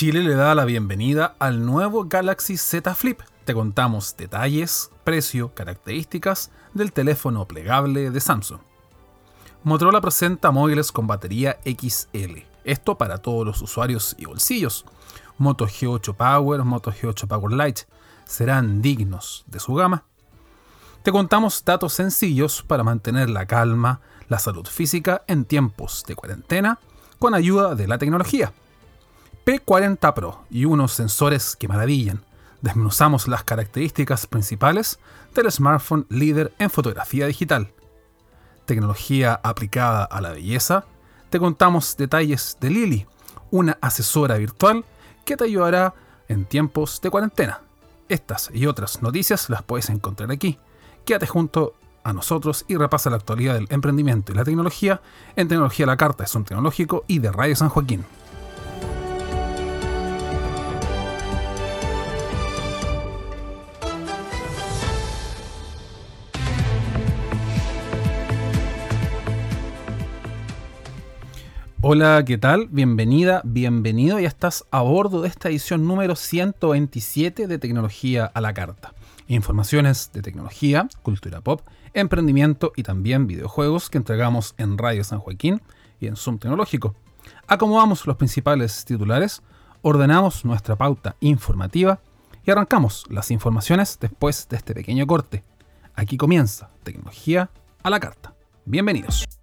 Chile le da la bienvenida al nuevo Galaxy Z Flip. Te contamos detalles, precio, características del teléfono plegable de Samsung. Motorola presenta móviles con batería XL. Esto para todos los usuarios y bolsillos. Moto G8 Power, Moto G8 Power Lite serán dignos de su gama. Te contamos datos sencillos para mantener la calma, la salud física en tiempos de cuarentena con ayuda de la tecnología. P40 Pro y unos sensores que maravillan. Desmenuzamos las características principales del smartphone líder en fotografía digital. Tecnología aplicada a la belleza. Te contamos detalles de Lily, una asesora virtual que te ayudará en tiempos de cuarentena. Estas y otras noticias las puedes encontrar aquí. Quédate junto a nosotros y repasa la actualidad del emprendimiento y la tecnología en Tecnología la Carta, es un tecnológico y de Radio San Joaquín. Hola, ¿qué tal? Bienvenida, bienvenido. Ya estás a bordo de esta edición número 127 de Tecnología a la Carta. Informaciones de tecnología, cultura pop, emprendimiento y también videojuegos que entregamos en Radio San Joaquín y en Zoom Tecnológico. Acomodamos los principales titulares, ordenamos nuestra pauta informativa y arrancamos las informaciones después de este pequeño corte. Aquí comienza Tecnología a la Carta. Bienvenidos.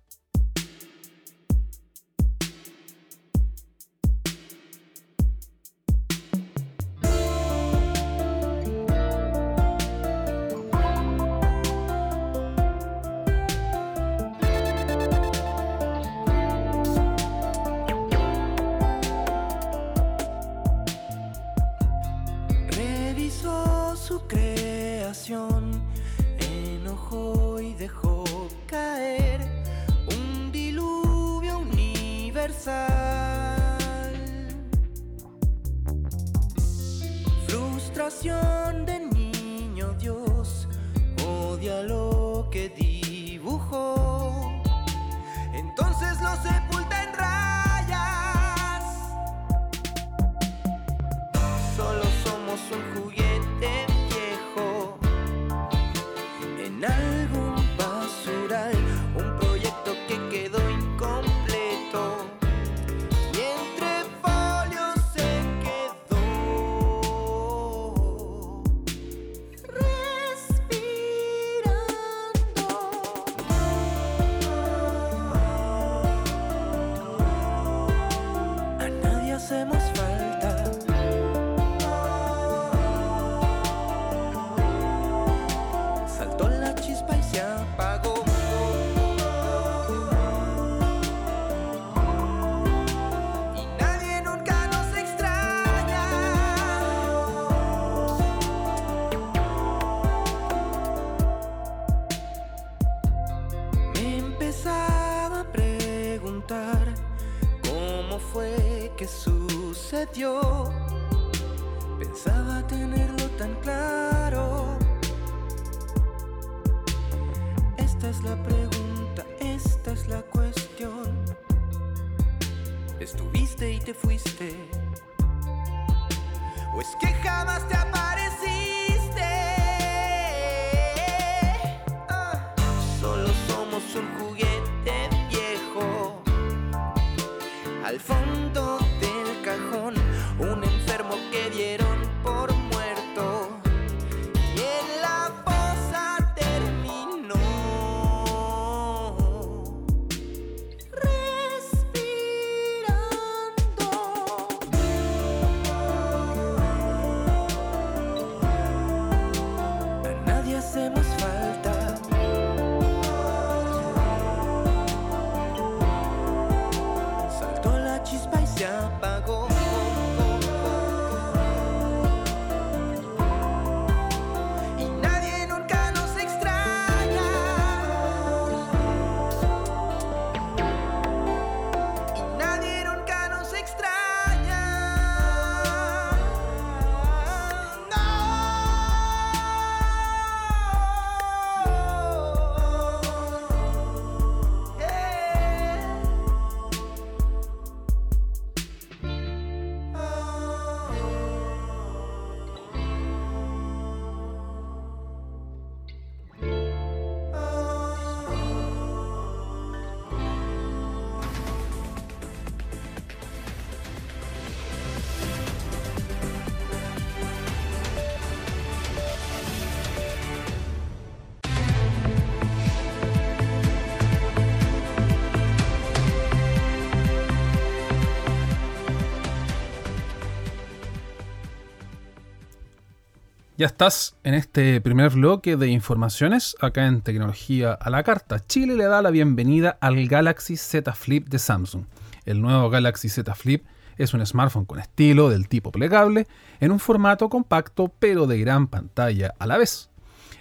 Ya estás en este primer bloque de informaciones acá en Tecnología a la Carta. Chile le da la bienvenida al Galaxy Z Flip de Samsung. El nuevo Galaxy Z Flip es un smartphone con estilo del tipo plegable en un formato compacto pero de gran pantalla a la vez.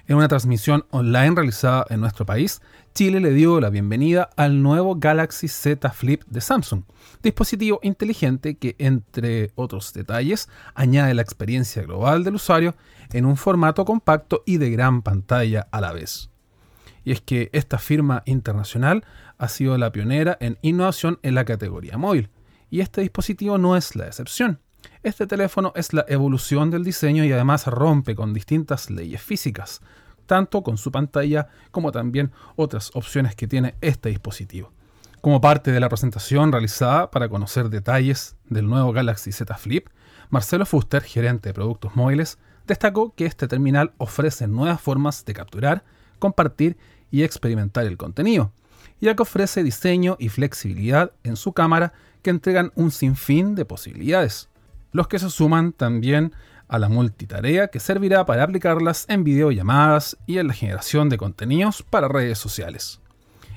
En una transmisión online realizada en nuestro país, Chile le dio la bienvenida al nuevo Galaxy Z Flip de Samsung, dispositivo inteligente que, entre otros detalles, añade la experiencia global del usuario en un formato compacto y de gran pantalla a la vez. Y es que esta firma internacional ha sido la pionera en innovación en la categoría móvil, y este dispositivo no es la excepción. Este teléfono es la evolución del diseño y además rompe con distintas leyes físicas, tanto con su pantalla como también otras opciones que tiene este dispositivo. Como parte de la presentación realizada para conocer detalles del nuevo Galaxy Z Flip, Marcelo Fuster, gerente de productos móviles, destacó que este terminal ofrece nuevas formas de capturar, compartir y experimentar el contenido, ya que ofrece diseño y flexibilidad en su cámara que entregan un sinfín de posibilidades, los que se suman también a la multitarea que servirá para aplicarlas en videollamadas y en la generación de contenidos para redes sociales.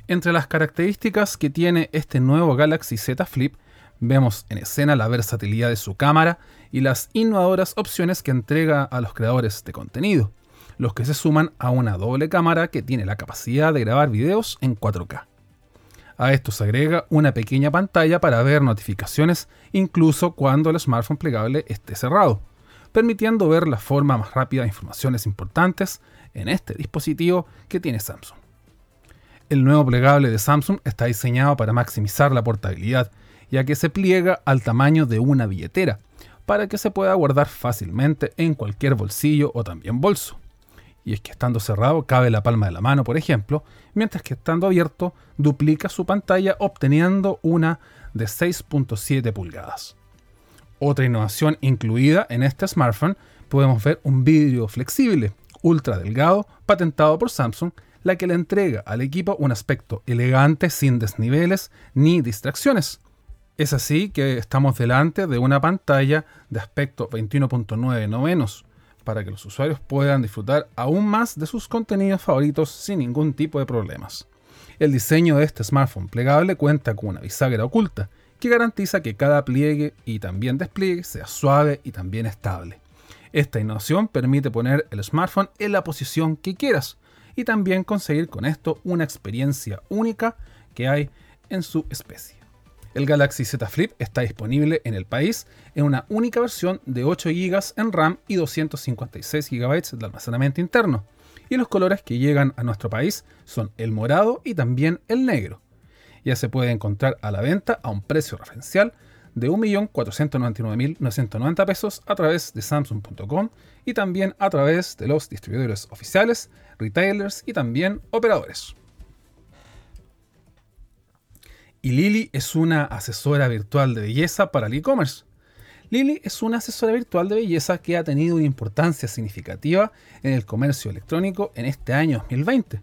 Entre las características que tiene este nuevo Galaxy Z Flip, vemos en escena la versatilidad de su cámara y las innovadoras opciones que entrega a los creadores de contenido, los que se suman a una doble cámara que tiene la capacidad de grabar videos en 4K. A esto se agrega una pequeña pantalla para ver notificaciones incluso cuando el smartphone plegable esté cerrado, permitiendo ver la forma más rápida de informaciones importantes en este dispositivo que tiene Samsung. El nuevo plegable de Samsung está diseñado para maximizar la portabilidad, ya que se pliega al tamaño de una billetera, para que se pueda guardar fácilmente en cualquier bolsillo o también bolso. Y es que estando cerrado cabe la palma de la mano, por ejemplo, mientras que estando abierto duplica su pantalla obteniendo una de 6.7 pulgadas. Otra innovación incluida en este smartphone podemos ver un vidrio flexible, ultra delgado, patentado por Samsung, la que le entrega al equipo un aspecto elegante sin desniveles ni distracciones. Es así que estamos delante de una pantalla de aspecto 21.9 novenos, para que los usuarios puedan disfrutar aún más de sus contenidos favoritos sin ningún tipo de problemas. El diseño de este smartphone plegable cuenta con una bisagra oculta, que garantiza que cada pliegue y también despliegue sea suave y también estable. Esta innovación permite poner el smartphone en la posición que quieras y también conseguir con esto una experiencia única que hay en su especie. El Galaxy Z Flip está disponible en el país en una única versión de 8 GB en RAM y 256 GB de almacenamiento interno. Y los colores que llegan a nuestro país son el morado y también el negro. Ya se puede encontrar a la venta a un precio referencial de 1.499.990 pesos a través de Samsung.com y también a través de los distribuidores oficiales, retailers y también operadores. Y Lily es una asesora virtual de belleza para el e-commerce. Lily es una asesora virtual de belleza que ha tenido una importancia significativa en el comercio electrónico en este año 2020.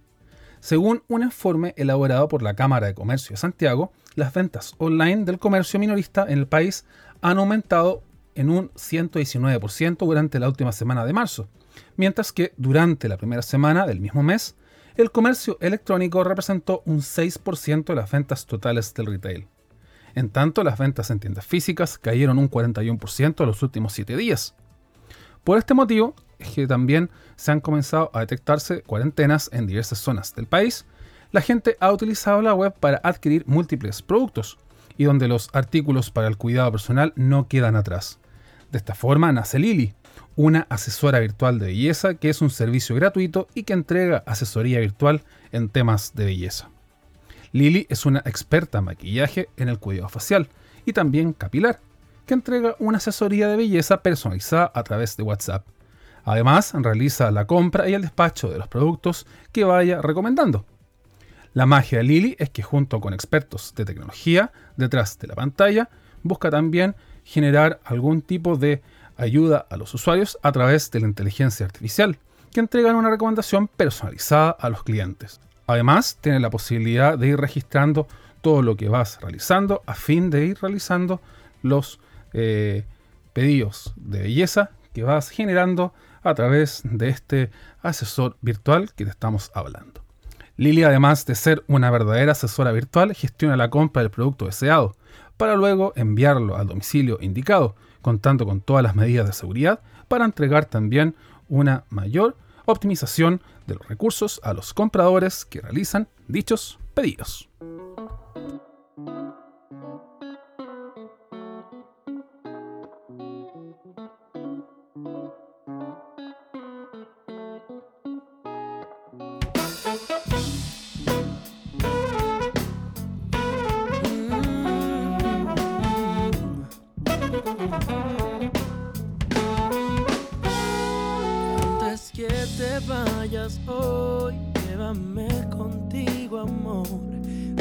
Según un informe elaborado por la Cámara de Comercio de Santiago, las ventas online del comercio minorista en el país han aumentado en un 119% durante la última semana de marzo, mientras que durante la primera semana del mismo mes, el comercio electrónico representó un 6% de las ventas totales del retail. En tanto, las ventas en tiendas físicas cayeron un 41% en los últimos 7 días. Por este motivo, es que también se han comenzado a detectarse cuarentenas en diversas zonas del país, la gente ha utilizado la web para adquirir múltiples productos y donde los artículos para el cuidado personal no quedan atrás. De esta forma nace Lili, una asesora virtual de belleza que es un servicio gratuito y que entrega asesoría virtual en temas de belleza. Lili es una experta en maquillaje en el cuidado facial y también capilar, que entrega una asesoría de belleza personalizada a través de WhatsApp. Además, realiza la compra y el despacho de los productos que vaya recomendando. La magia de Lili es que junto con expertos de tecnología detrás de la pantalla, busca también generar algún tipo de ayuda a los usuarios a través de la inteligencia artificial, que entregan una recomendación personalizada a los clientes. Además, tiene la posibilidad de ir registrando todo lo que vas realizando a fin de ir realizando los eh, pedidos de belleza que vas generando a través de este asesor virtual que te estamos hablando. Lili, además de ser una verdadera asesora virtual, gestiona la compra del producto deseado, para luego enviarlo al domicilio indicado, contando con todas las medidas de seguridad para entregar también una mayor optimización de los recursos a los compradores que realizan dichos pedidos. Hoy, llévame contigo, amor.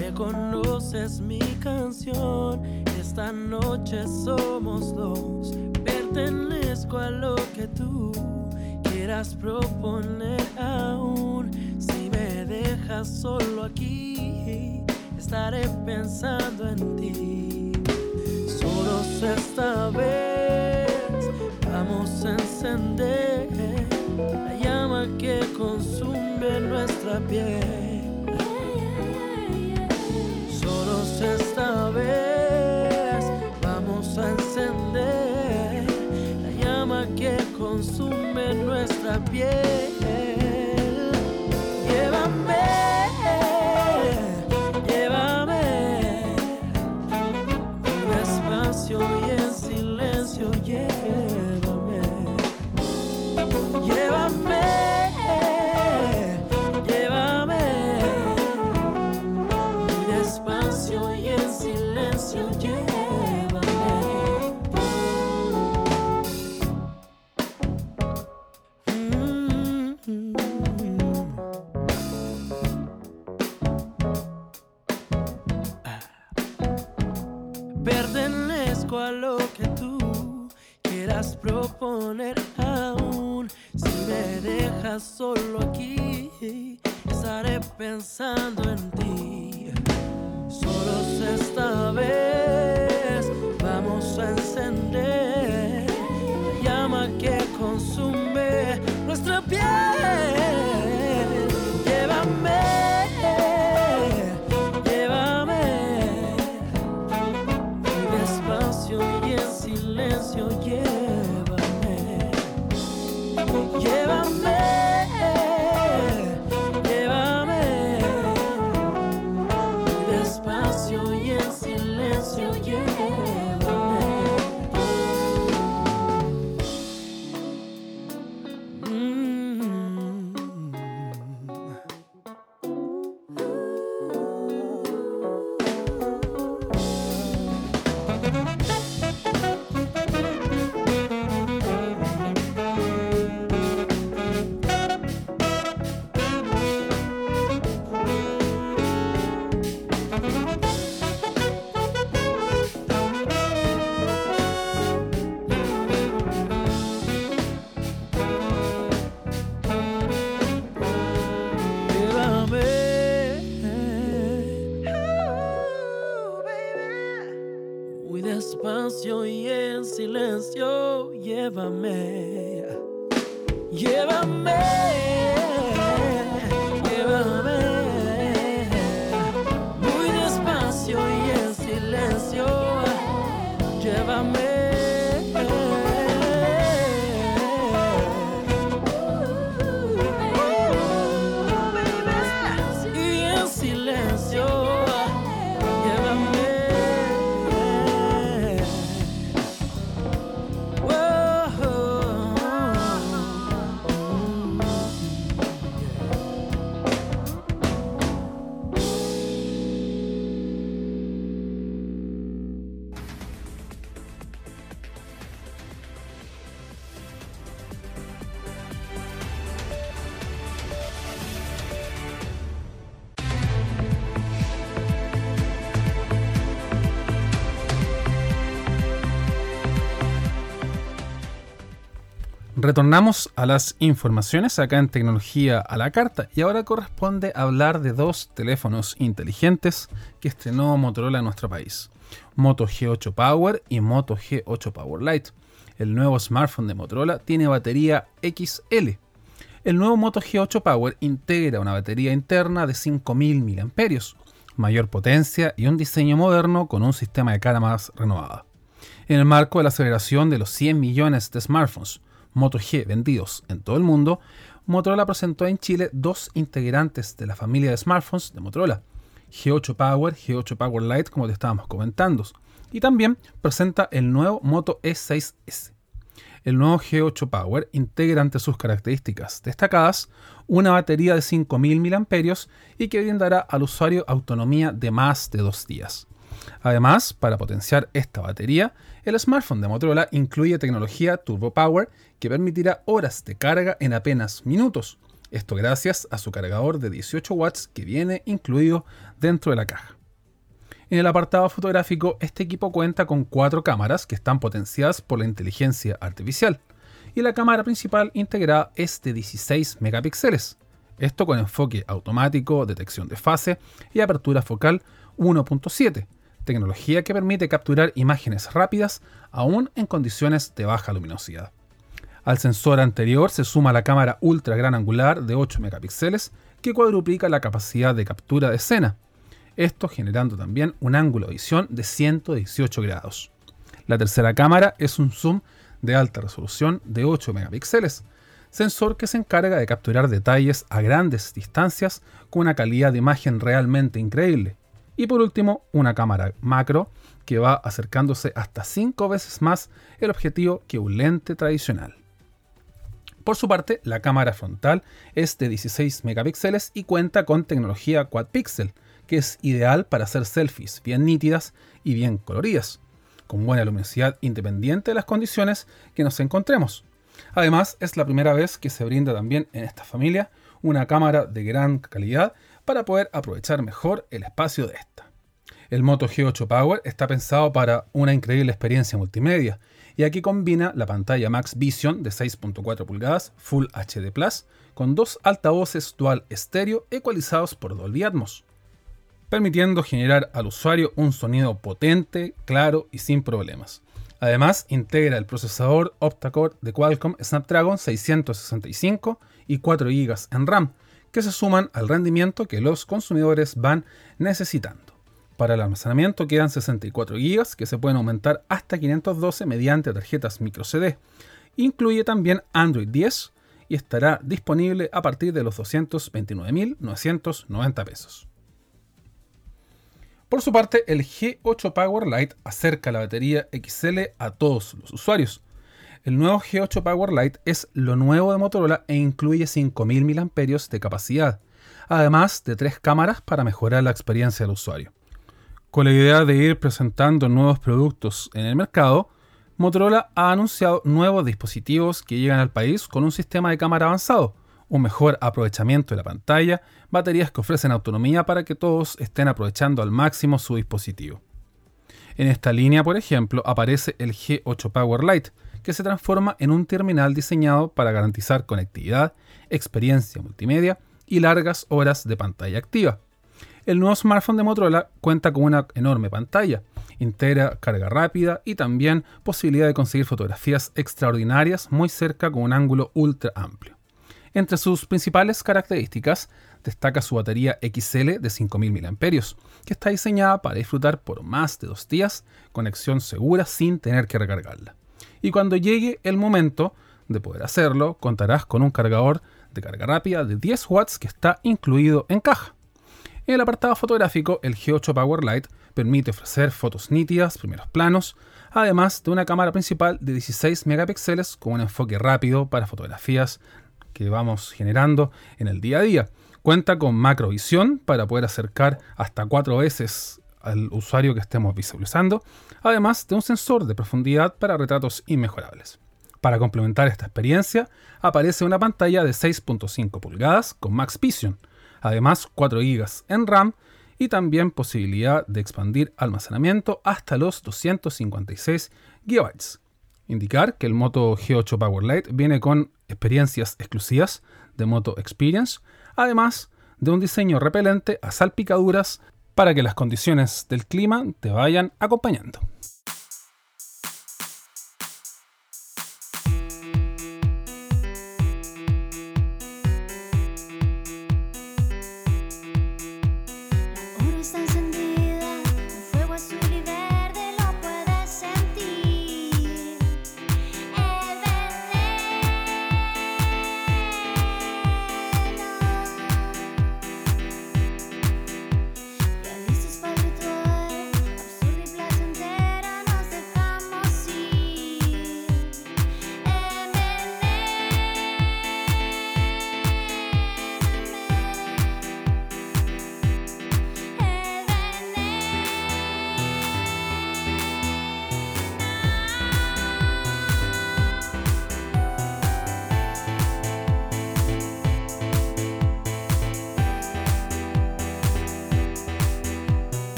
Reconoces mi canción, esta noche somos dos. Pertenezco a lo que tú quieras proponer aún. Si me dejas solo aquí, estaré pensando en ti. Nuestra solo aquí, estaré pensando en ti. Solo esta vez vamos a encender la llama que consume nuestra Retornamos a las informaciones acá en Tecnología a la Carta y ahora corresponde hablar de dos teléfonos inteligentes que estrenó Motorola en nuestro país. Moto G8 Power y Moto G8 Power Lite. El nuevo smartphone de Motorola tiene batería XL. El nuevo Moto G8 Power integra una batería interna de 5000 mAh, mayor potencia y un diseño moderno con un sistema de más renovada. En el marco de la aceleración de los 100 millones de smartphones Moto G vendidos en todo el mundo, Motorola presentó en Chile dos integrantes de la familia de smartphones de Motorola, G8 Power, G8 Power Lite, como te estábamos comentando, y también presenta el nuevo Moto E6S. El nuevo G8 Power integra entre sus características destacadas una batería de 5000 mAh y que brindará al usuario autonomía de más de dos días. Además, para potenciar esta batería, el smartphone de Motorola incluye tecnología Turbo Power que permitirá horas de carga en apenas minutos. Esto gracias a su cargador de 18 watts que viene incluido dentro de la caja. En el apartado fotográfico, este equipo cuenta con cuatro cámaras que están potenciadas por la inteligencia artificial y la cámara principal integrada es de 16 megapíxeles. Esto con enfoque automático, detección de fase y apertura focal 1.7 tecnología que permite capturar imágenes rápidas aún en condiciones de baja luminosidad. Al sensor anterior se suma la cámara ultra gran angular de 8 megapíxeles que cuadruplica la capacidad de captura de escena, esto generando también un ángulo de visión de 118 grados. La tercera cámara es un zoom de alta resolución de 8 megapíxeles, sensor que se encarga de capturar detalles a grandes distancias con una calidad de imagen realmente increíble, y por último, una cámara macro que va acercándose hasta 5 veces más el objetivo que un lente tradicional. Por su parte, la cámara frontal es de 16 megapíxeles y cuenta con tecnología quad pixel, que es ideal para hacer selfies bien nítidas y bien coloridas, con buena luminosidad independiente de las condiciones que nos encontremos. Además, es la primera vez que se brinda también en esta familia una cámara de gran calidad para poder aprovechar mejor el espacio de esta. El Moto G8 Power está pensado para una increíble experiencia multimedia y aquí combina la pantalla Max Vision de 6.4 pulgadas Full HD Plus con dos altavoces dual estéreo ecualizados por Dolby Atmos, permitiendo generar al usuario un sonido potente, claro y sin problemas. Además, integra el procesador octa-core de Qualcomm Snapdragon 665 y 4 GB en RAM, que se suman al rendimiento que los consumidores van necesitando. Para el almacenamiento quedan 64 GB que se pueden aumentar hasta 512 mediante tarjetas microCD. Incluye también Android 10 y estará disponible a partir de los 229.990 pesos. Por su parte, el G8 Power Lite acerca la batería XL a todos los usuarios. El nuevo G8 Power Lite es lo nuevo de Motorola e incluye 5000 mAh de capacidad, además de tres cámaras para mejorar la experiencia del usuario. Con la idea de ir presentando nuevos productos en el mercado, Motorola ha anunciado nuevos dispositivos que llegan al país con un sistema de cámara avanzado, un mejor aprovechamiento de la pantalla, baterías que ofrecen autonomía para que todos estén aprovechando al máximo su dispositivo. En esta línea, por ejemplo, aparece el G8 Power Lite, que se transforma en un terminal diseñado para garantizar conectividad, experiencia multimedia y largas horas de pantalla activa. El nuevo smartphone de Motorola cuenta con una enorme pantalla Integra carga rápida y también posibilidad de conseguir fotografías extraordinarias muy cerca con un ángulo ultra amplio. Entre sus principales características destaca su batería XL de 5000 mAh, que está diseñada para disfrutar por más de dos días conexión segura sin tener que recargarla. Y cuando llegue el momento de poder hacerlo, contarás con un cargador de carga rápida de 10 watts que está incluido en caja. En el apartado fotográfico, el G8 Powerlight permite ofrecer fotos nítidas, primeros planos, además de una cámara principal de 16 megapíxeles con un enfoque rápido para fotografías que vamos generando en el día a día. Cuenta con macrovisión para poder acercar hasta cuatro veces al usuario que estemos visualizando, además de un sensor de profundidad para retratos inmejorables. Para complementar esta experiencia, aparece una pantalla de 6.5 pulgadas con Max Vision, además 4 GB en RAM y también posibilidad de expandir almacenamiento hasta los 256 GB. Indicar que el Moto G8 Powerlight viene con experiencias exclusivas de Moto Experience, además de un diseño repelente a salpicaduras para que las condiciones del clima te vayan acompañando.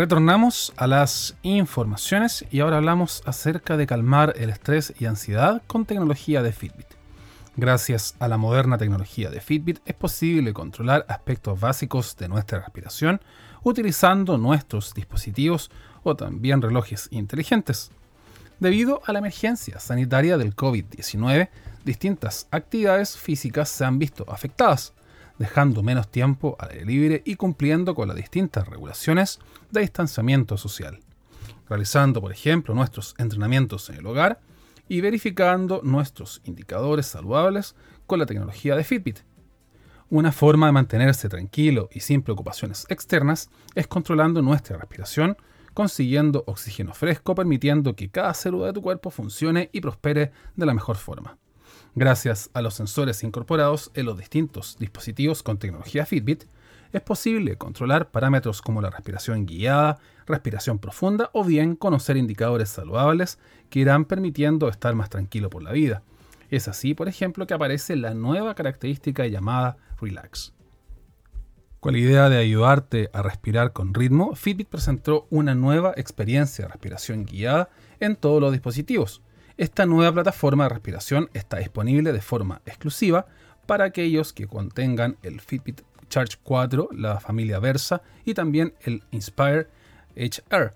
Retornamos a las informaciones y ahora hablamos acerca de calmar el estrés y ansiedad con tecnología de Fitbit. Gracias a la moderna tecnología de Fitbit es posible controlar aspectos básicos de nuestra respiración utilizando nuestros dispositivos o también relojes inteligentes. Debido a la emergencia sanitaria del COVID-19, distintas actividades físicas se han visto afectadas, dejando menos tiempo al aire libre y cumpliendo con las distintas regulaciones de distanciamiento social. Realizando, por ejemplo, nuestros entrenamientos en el hogar y verificando nuestros indicadores saludables con la tecnología de Fitbit. Una forma de mantenerse tranquilo y sin preocupaciones externas es controlando nuestra respiración, consiguiendo oxígeno fresco, permitiendo que cada célula de tu cuerpo funcione y prospere de la mejor forma. Gracias a los sensores incorporados en los distintos dispositivos con tecnología Fitbit, es posible controlar parámetros como la respiración guiada, respiración profunda o bien conocer indicadores saludables que irán permitiendo estar más tranquilo por la vida. Es así, por ejemplo, que aparece la nueva característica llamada Relax. Con la idea de ayudarte a respirar con ritmo, Fitbit presentó una nueva experiencia de respiración guiada en todos los dispositivos. Esta nueva plataforma de respiración está disponible de forma exclusiva para aquellos que contengan el Fitbit Charge 4, la familia Versa y también el Inspire HR.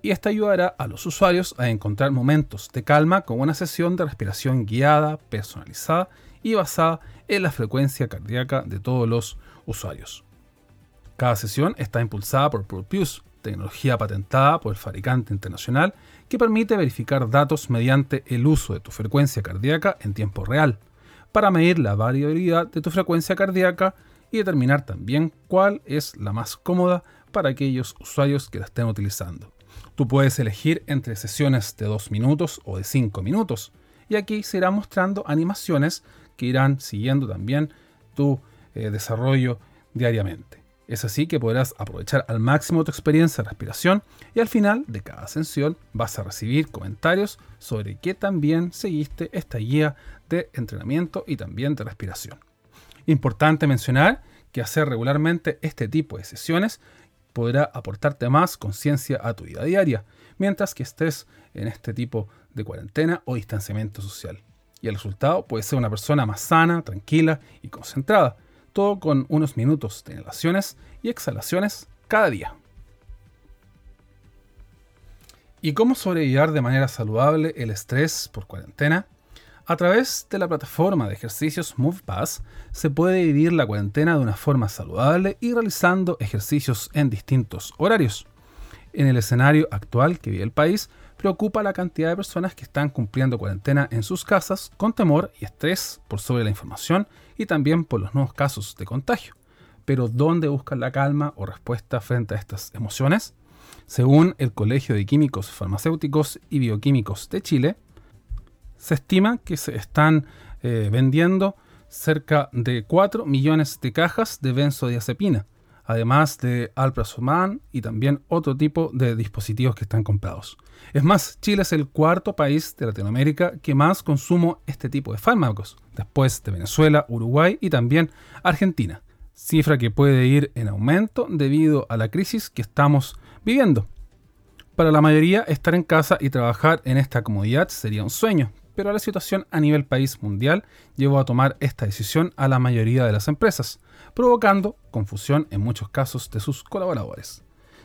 Y esta ayudará a los usuarios a encontrar momentos de calma con una sesión de respiración guiada, personalizada y basada en la frecuencia cardíaca de todos los usuarios. Cada sesión está impulsada por Pulse, tecnología patentada por el fabricante internacional que permite verificar datos mediante el uso de tu frecuencia cardíaca en tiempo real, para medir la variabilidad de tu frecuencia cardíaca y determinar también cuál es la más cómoda para aquellos usuarios que la estén utilizando. Tú puedes elegir entre sesiones de 2 minutos o de 5 minutos y aquí se irán mostrando animaciones que irán siguiendo también tu eh, desarrollo diariamente. Es así que podrás aprovechar al máximo tu experiencia de respiración y al final de cada sesión vas a recibir comentarios sobre qué también seguiste esta guía de entrenamiento y también de respiración. Importante mencionar que hacer regularmente este tipo de sesiones podrá aportarte más conciencia a tu vida diaria, mientras que estés en este tipo de cuarentena o distanciamiento social. Y el resultado puede ser una persona más sana, tranquila y concentrada, todo con unos minutos de inhalaciones y exhalaciones cada día. ¿Y cómo sobrevivir de manera saludable el estrés por cuarentena? A través de la plataforma de ejercicios MovePass se puede vivir la cuarentena de una forma saludable y realizando ejercicios en distintos horarios. En el escenario actual que vive el país, preocupa la cantidad de personas que están cumpliendo cuarentena en sus casas con temor y estrés por sobre la información y también por los nuevos casos de contagio. Pero ¿dónde buscan la calma o respuesta frente a estas emociones? Según el Colegio de Químicos Farmacéuticos y Bioquímicos de Chile, se estima que se están eh, vendiendo cerca de 4 millones de cajas de benzodiazepina, además de alprazolam y también otro tipo de dispositivos que están comprados. Es más, Chile es el cuarto país de Latinoamérica que más consumo este tipo de fármacos, después de Venezuela, Uruguay y también Argentina, cifra que puede ir en aumento debido a la crisis que estamos viviendo. Para la mayoría, estar en casa y trabajar en esta comodidad sería un sueño, pero la situación a nivel país mundial llevó a tomar esta decisión a la mayoría de las empresas, provocando confusión en muchos casos de sus colaboradores.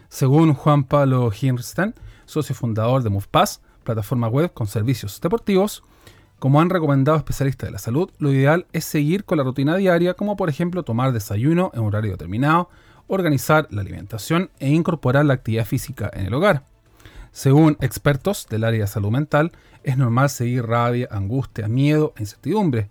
Según Juan Pablo Hinrstein, socio fundador de MovePass, plataforma web con servicios deportivos, como han recomendado especialistas de la salud, lo ideal es seguir con la rutina diaria, como por ejemplo tomar desayuno en un horario determinado, organizar la alimentación e incorporar la actividad física en el hogar. Según expertos del área de salud mental, es normal seguir rabia, angustia, miedo e incertidumbre,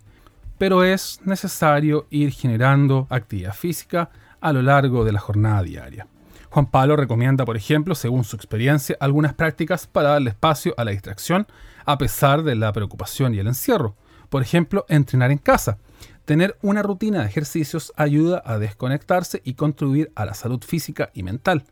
pero es necesario ir generando actividad física a lo largo de la jornada diaria. Juan Pablo recomienda, por ejemplo, según su experiencia, algunas prácticas para darle espacio a la distracción a pesar de la preocupación y el encierro. Por ejemplo, entrenar en casa. Tener una rutina de ejercicios ayuda a desconectarse y contribuir a la salud física y mental.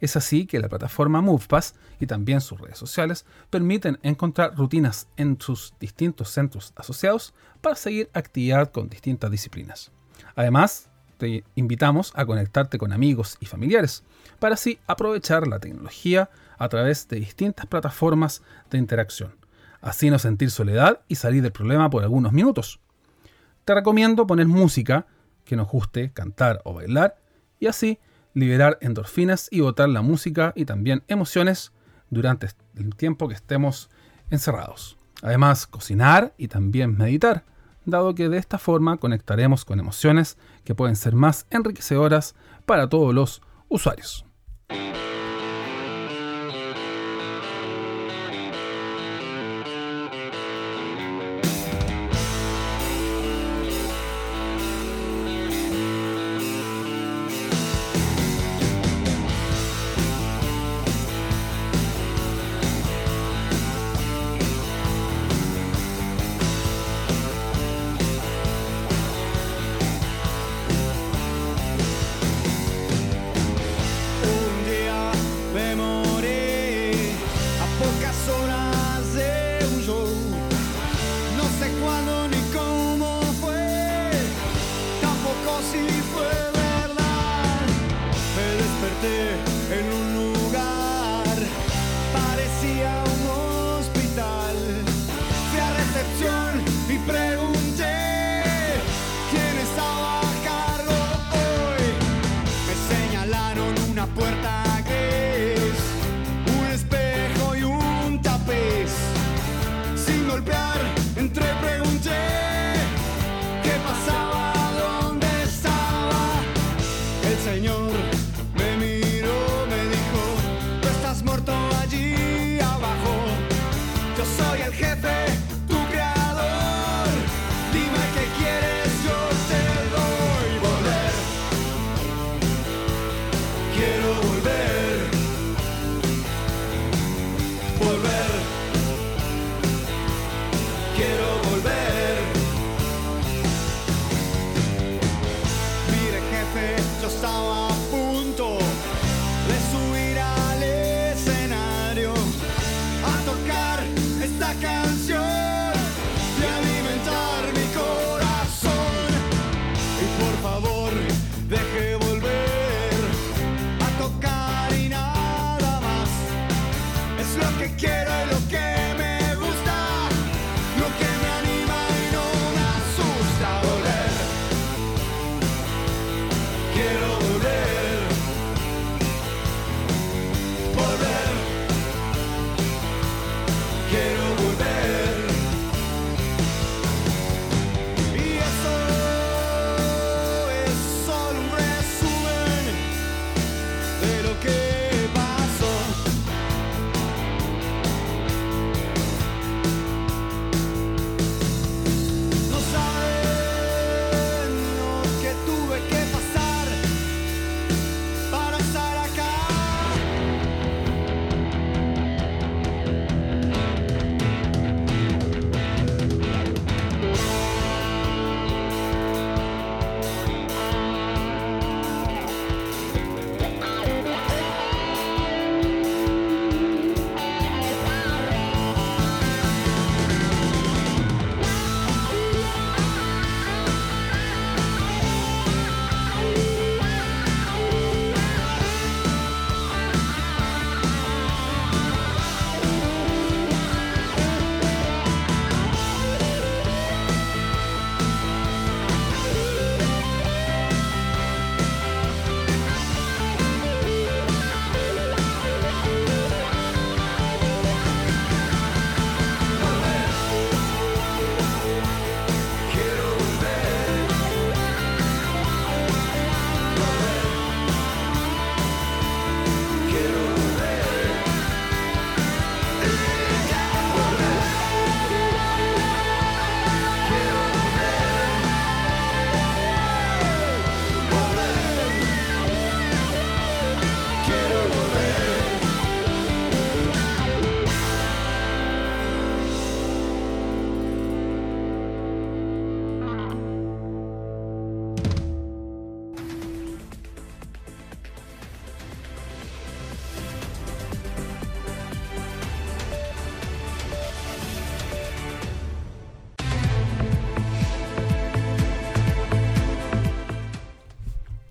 Es así que la plataforma MovePass y también sus redes sociales permiten encontrar rutinas en sus distintos centros asociados para seguir actividad con distintas disciplinas. Además, te invitamos a conectarte con amigos y familiares para así aprovechar la tecnología a través de distintas plataformas de interacción. Así no sentir soledad y salir del problema por algunos minutos. Te recomiendo poner música que nos guste cantar o bailar y así liberar endorfinas y botar la música y también emociones durante el tiempo que estemos encerrados. Además, cocinar y también meditar, dado que de esta forma conectaremos con emociones que pueden ser más enriquecedoras para todos los usuarios.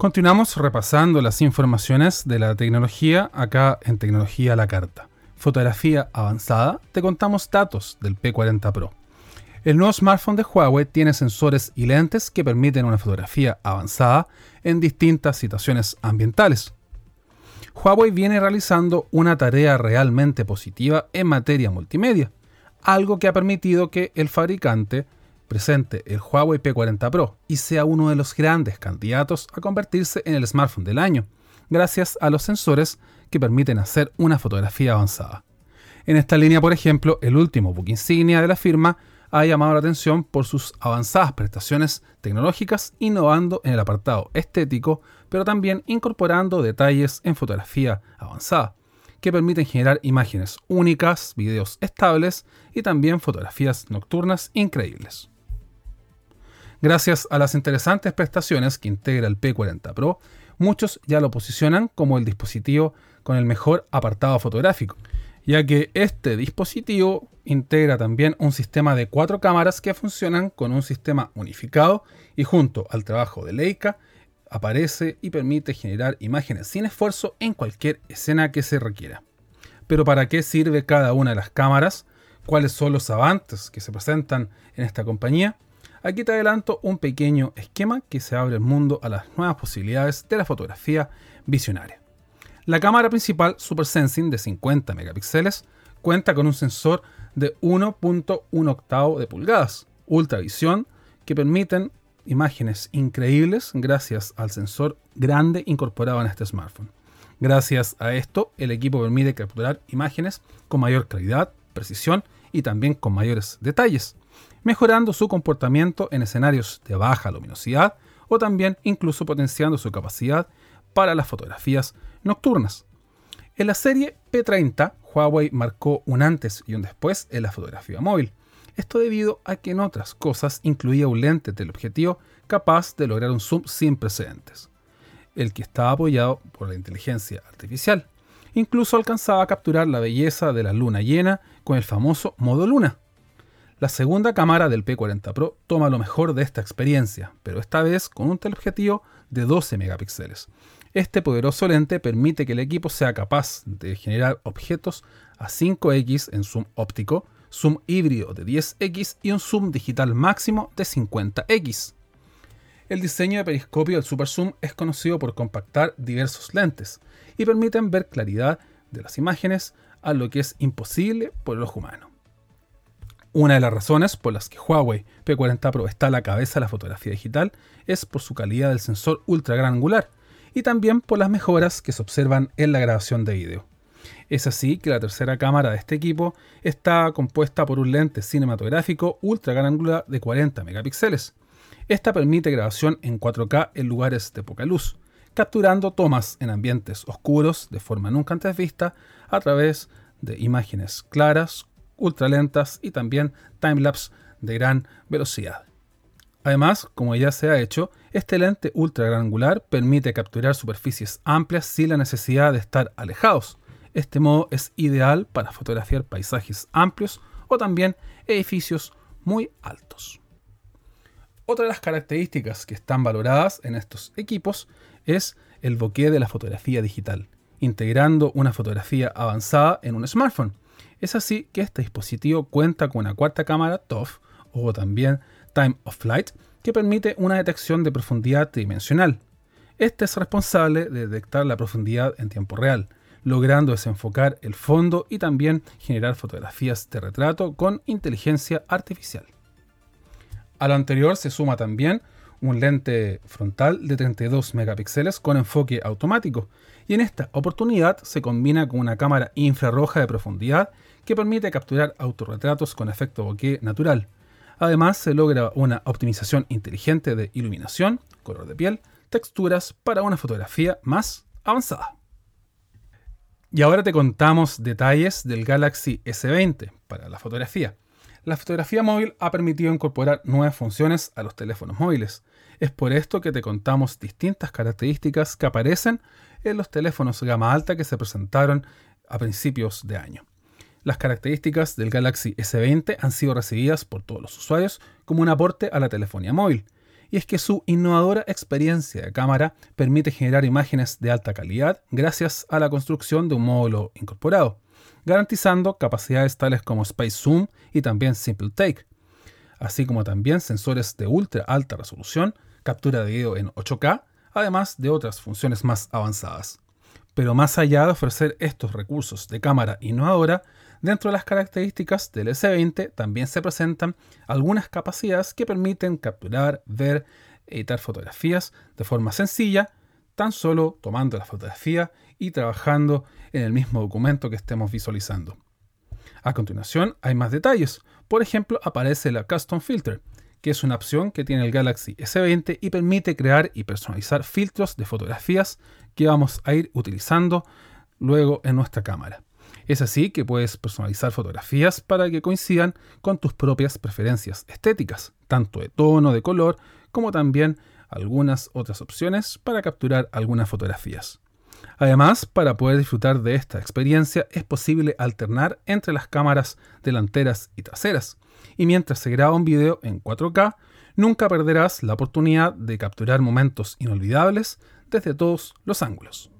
Continuamos repasando las informaciones de la tecnología acá en Tecnología a la Carta. Fotografía avanzada, te contamos datos del P40 Pro. El nuevo smartphone de Huawei tiene sensores y lentes que permiten una fotografía avanzada en distintas situaciones ambientales. Huawei viene realizando una tarea realmente positiva en materia multimedia, algo que ha permitido que el fabricante presente el Huawei P40 Pro y sea uno de los grandes candidatos a convertirse en el smartphone del año, gracias a los sensores que permiten hacer una fotografía avanzada. En esta línea, por ejemplo, el último book insignia de la firma ha llamado la atención por sus avanzadas prestaciones tecnológicas, innovando en el apartado estético, pero también incorporando detalles en fotografía avanzada, que permiten generar imágenes únicas, videos estables y también fotografías nocturnas increíbles. Gracias a las interesantes prestaciones que integra el P40 Pro, muchos ya lo posicionan como el dispositivo con el mejor apartado fotográfico, ya que este dispositivo integra también un sistema de cuatro cámaras que funcionan con un sistema unificado y junto al trabajo de Leica aparece y permite generar imágenes sin esfuerzo en cualquier escena que se requiera. Pero ¿para qué sirve cada una de las cámaras? ¿Cuáles son los avances que se presentan en esta compañía? Aquí te adelanto un pequeño esquema que se abre el mundo a las nuevas posibilidades de la fotografía visionaria. La cámara principal Super Sensing de 50 megapíxeles cuenta con un sensor de 1.1 octavo de pulgadas, ultravisión, que permiten imágenes increíbles gracias al sensor grande incorporado en este smartphone. Gracias a esto, el equipo permite capturar imágenes con mayor claridad, precisión y también con mayores detalles, mejorando su comportamiento en escenarios de baja luminosidad o también incluso potenciando su capacidad para las fotografías nocturnas. En la serie P30, Huawei marcó un antes y un después en la fotografía móvil. Esto debido a que en otras cosas incluía un lente teleobjetivo capaz de lograr un zoom sin precedentes, el que estaba apoyado por la inteligencia artificial. Incluso alcanzaba a capturar la belleza de la luna llena con el famoso modo luna. La segunda cámara del P40 Pro toma lo mejor de esta experiencia, pero esta vez con un teleobjetivo de 12 megapíxeles, este poderoso lente permite que el equipo sea capaz de generar objetos a 5x en zoom óptico, zoom híbrido de 10x y un zoom digital máximo de 50x. El diseño de periscopio del super zoom es conocido por compactar diversos lentes y permiten ver claridad de las imágenes a lo que es imposible por el ojo humano. Una de las razones por las que Huawei P40 Pro está a la cabeza de la fotografía digital es por su calidad del sensor ultra gran angular, y también por las mejoras que se observan en la grabación de vídeo. Es así que la tercera cámara de este equipo está compuesta por un lente cinematográfico ultra gran angular de 40 megapíxeles. Esta permite grabación en 4K en lugares de poca luz, capturando tomas en ambientes oscuros de forma nunca antes vista a través de imágenes claras, ultra lentas y también timelapse de gran velocidad. Además, como ya se ha hecho, este lente ultra gran angular permite capturar superficies amplias sin la necesidad de estar alejados. Este modo es ideal para fotografiar paisajes amplios o también edificios muy altos. Otra de las características que están valoradas en estos equipos es el bokeh de la fotografía digital, integrando una fotografía avanzada en un smartphone. Es así que este dispositivo cuenta con una cuarta cámara TOF o también Time of Flight, que permite una detección de profundidad tridimensional. Este es responsable de detectar la profundidad en tiempo real, logrando desenfocar el fondo y también generar fotografías de retrato con inteligencia artificial. A lo anterior se suma también un lente frontal de 32 megapíxeles con enfoque automático, y en esta oportunidad se combina con una cámara infrarroja de profundidad que permite capturar autorretratos con efecto bokeh natural, Además, se logra una optimización inteligente de iluminación, color de piel, texturas para una fotografía más avanzada. Y ahora te contamos detalles del Galaxy S20 para la fotografía. La fotografía móvil ha permitido incorporar nuevas funciones a los teléfonos móviles. Es por esto que te contamos distintas características que aparecen en los teléfonos gama alta que se presentaron a principios de año. Las características del Galaxy S20 han sido recibidas por todos los usuarios como un aporte a la telefonía móvil, y es que su innovadora experiencia de cámara permite generar imágenes de alta calidad gracias a la construcción de un módulo incorporado, garantizando capacidades tales como Space Zoom y también Simple Take, así como también sensores de ultra alta resolución, captura de video en 8K, además de otras funciones más avanzadas. Pero más allá de ofrecer estos recursos de cámara innovadora, Dentro de las características del S20 también se presentan algunas capacidades que permiten capturar, ver, editar fotografías de forma sencilla, tan solo tomando la fotografía y trabajando en el mismo documento que estemos visualizando. A continuación hay más detalles. Por ejemplo, aparece la Custom Filter, que es una opción que tiene el Galaxy S20 y permite crear y personalizar filtros de fotografías que vamos a ir utilizando luego en nuestra cámara. Es así que puedes personalizar fotografías para que coincidan con tus propias preferencias estéticas, tanto de tono, de color, como también algunas otras opciones para capturar algunas fotografías. Además, para poder disfrutar de esta experiencia es posible alternar entre las cámaras delanteras y traseras, y mientras se graba un video en 4K, nunca perderás la oportunidad de capturar momentos inolvidables desde todos los ángulos.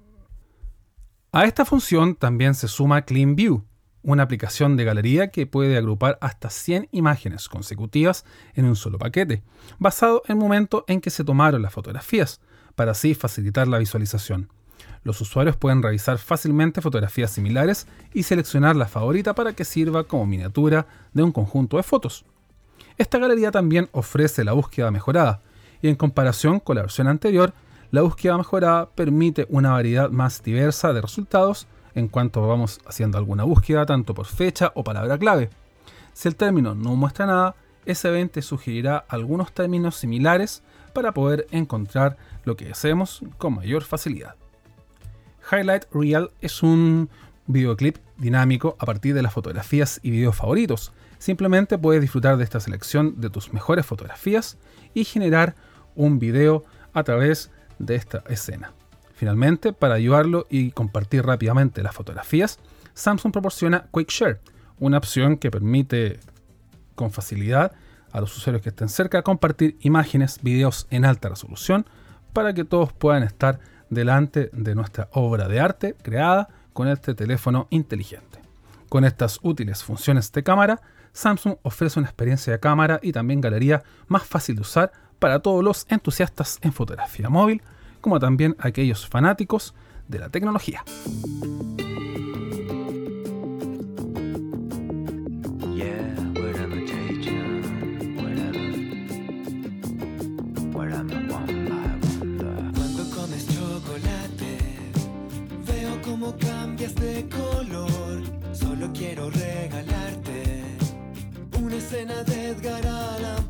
A esta función también se suma Clean View, una aplicación de galería que puede agrupar hasta 100 imágenes consecutivas en un solo paquete, basado en el momento en que se tomaron las fotografías, para así facilitar la visualización. Los usuarios pueden revisar fácilmente fotografías similares y seleccionar la favorita para que sirva como miniatura de un conjunto de fotos. Esta galería también ofrece la búsqueda mejorada, y en comparación con la versión anterior, la búsqueda mejorada permite una variedad más diversa de resultados en cuanto vamos haciendo alguna búsqueda, tanto por fecha o palabra clave. Si el término no muestra nada, ese te sugerirá algunos términos similares para poder encontrar lo que deseemos con mayor facilidad. Highlight Real es un videoclip dinámico a partir de las fotografías y videos favoritos. Simplemente puedes disfrutar de esta selección de tus mejores fotografías y generar un video a través de esta escena. Finalmente, para ayudarlo y compartir rápidamente las fotografías, Samsung proporciona Quick Share, una opción que permite con facilidad a los usuarios que estén cerca compartir imágenes, videos en alta resolución para que todos puedan estar delante de nuestra obra de arte creada con este teléfono inteligente. Con estas útiles funciones de cámara, Samsung ofrece una experiencia de cámara y también galería más fácil de usar para todos los entusiastas en fotografía móvil, como también aquellos fanáticos de la tecnología. Cuando comes chocolate, veo cómo cambias de color. Solo quiero regalarte una escena de Edgar Allan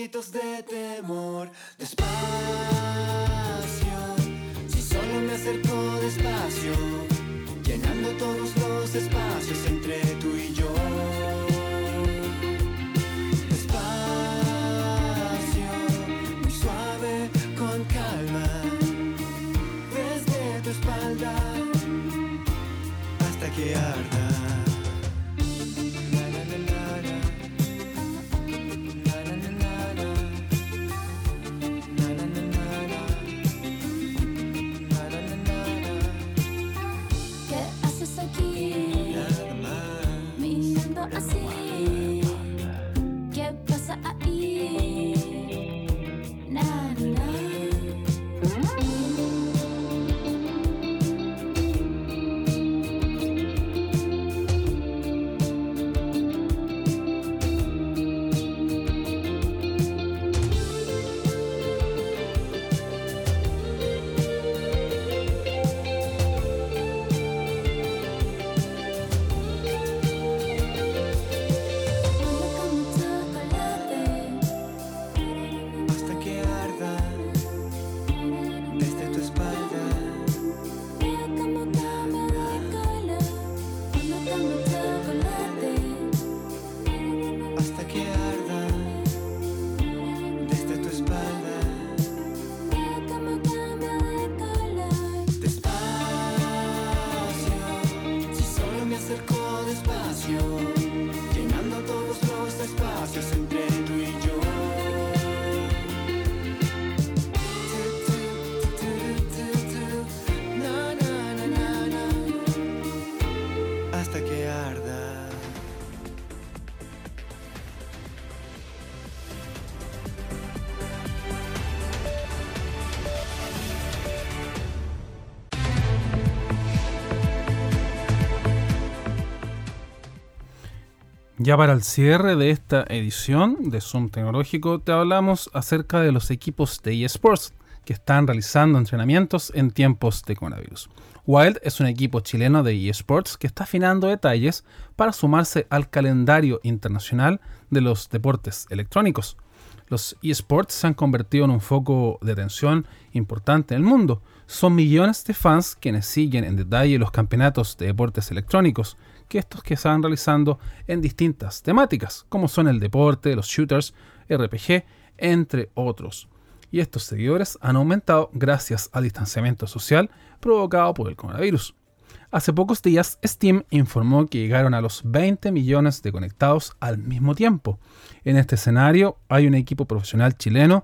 esos ojitos de temor. Ya para el cierre de esta edición de Zoom Tecnológico te hablamos acerca de los equipos de eSports que están realizando entrenamientos en tiempos de coronavirus. Wild es un equipo chileno de eSports que está afinando detalles para sumarse al calendario internacional de los deportes electrónicos. Los eSports se han convertido en un foco de atención importante en el mundo. Son millones de fans quienes siguen en detalle los campeonatos de deportes electrónicos, que estos que van realizando en distintas temáticas, como son el deporte, los shooters, RPG, entre otros. Y estos seguidores han aumentado gracias al distanciamiento social provocado por el coronavirus. Hace pocos días, Steam informó que llegaron a los 20 millones de conectados al mismo tiempo. En este escenario hay un equipo profesional chileno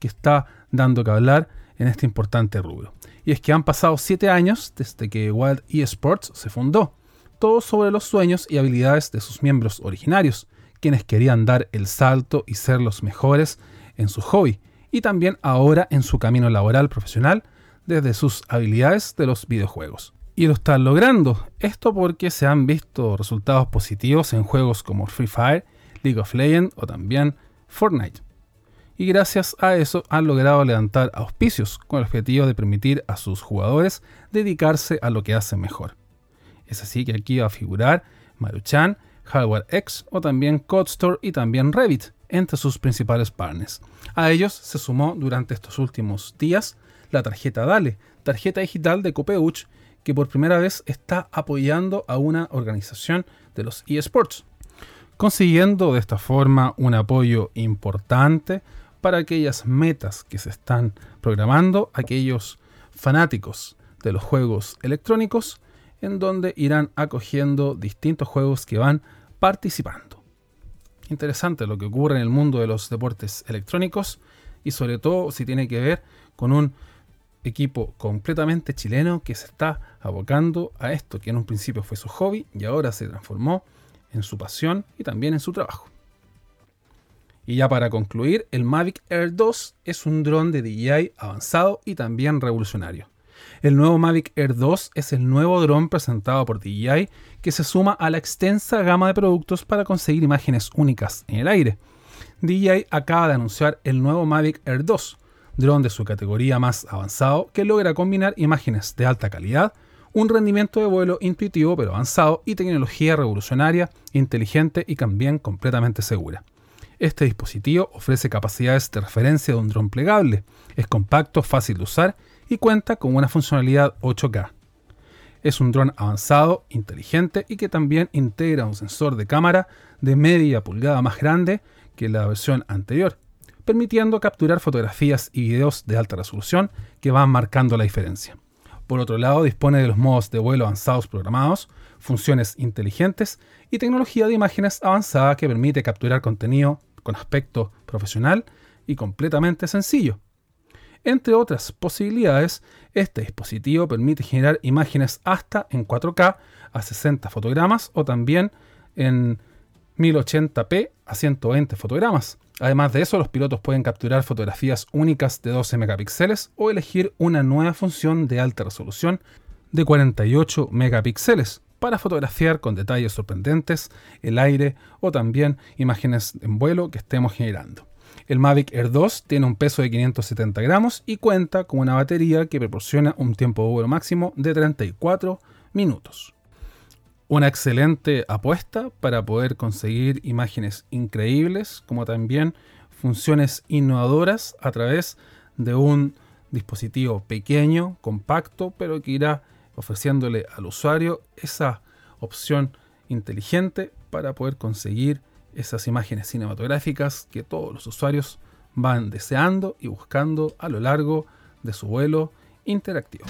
que está dando que hablar en este importante rubro. Y es que han pasado 7 años desde que Wild eSports se fundó todo sobre los sueños y habilidades de sus miembros originarios, quienes querían dar el salto y ser los mejores en su hobby, y también ahora en su camino laboral profesional desde sus habilidades de los videojuegos. Y lo están logrando, esto porque se han visto resultados positivos en juegos como Free Fire, League of Legends o también Fortnite. Y gracias a eso han logrado levantar auspicios con el objetivo de permitir a sus jugadores dedicarse a lo que hacen mejor. Es así que aquí va a figurar Maruchan, Hardware X o también CodeStore y también Revit entre sus principales partners. A ellos se sumó durante estos últimos días la tarjeta DALE, tarjeta digital de Copeuch, que por primera vez está apoyando a una organización de los eSports, consiguiendo de esta forma un apoyo importante para aquellas metas que se están programando, aquellos fanáticos de los juegos electrónicos en donde irán acogiendo distintos juegos que van participando. Interesante lo que ocurre en el mundo de los deportes electrónicos y sobre todo si tiene que ver con un equipo completamente chileno que se está abocando a esto, que en un principio fue su hobby y ahora se transformó en su pasión y también en su trabajo. Y ya para concluir, el Mavic Air 2 es un dron de DJI avanzado y también revolucionario. El nuevo Mavic Air 2 es el nuevo dron presentado por DJI que se suma a la extensa gama de productos para conseguir imágenes únicas en el aire. DJI acaba de anunciar el nuevo Mavic Air 2, dron de su categoría más avanzado que logra combinar imágenes de alta calidad, un rendimiento de vuelo intuitivo pero avanzado y tecnología revolucionaria, inteligente y también completamente segura. Este dispositivo ofrece capacidades de referencia de un dron plegable, es compacto, fácil de usar y cuenta con una funcionalidad 8K. Es un dron avanzado, inteligente y que también integra un sensor de cámara de media pulgada más grande que la versión anterior, permitiendo capturar fotografías y videos de alta resolución que van marcando la diferencia. Por otro lado, dispone de los modos de vuelo avanzados programados, funciones inteligentes y tecnología de imágenes avanzada que permite capturar contenido con aspecto profesional y completamente sencillo, entre otras posibilidades, este dispositivo permite generar imágenes hasta en 4K a 60 fotogramas o también en 1080p a 120 fotogramas. Además de eso, los pilotos pueden capturar fotografías únicas de 12 megapíxeles o elegir una nueva función de alta resolución de 48 megapíxeles para fotografiar con detalles sorprendentes el aire o también imágenes en vuelo que estemos generando. El Mavic Air 2 tiene un peso de 570 gramos y cuenta con una batería que proporciona un tiempo de vuelo máximo de 34 minutos. Una excelente apuesta para poder conseguir imágenes increíbles, como también funciones innovadoras a través de un dispositivo pequeño, compacto, pero que irá ofreciéndole al usuario esa opción inteligente para poder conseguir esas imágenes cinematográficas que todos los usuarios van deseando y buscando a lo largo de su vuelo interactivo.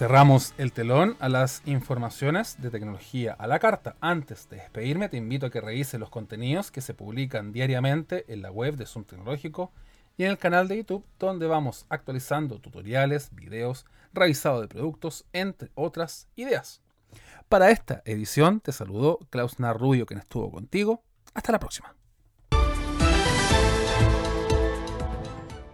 Cerramos el telón a las informaciones de tecnología a la carta. Antes de despedirme, te invito a que revises los contenidos que se publican diariamente en la web de Zoom Tecnológico y en el canal de YouTube, donde vamos actualizando tutoriales, videos, revisado de productos, entre otras ideas. Para esta edición te saludó Klaus Narrubio, quien estuvo contigo. Hasta la próxima.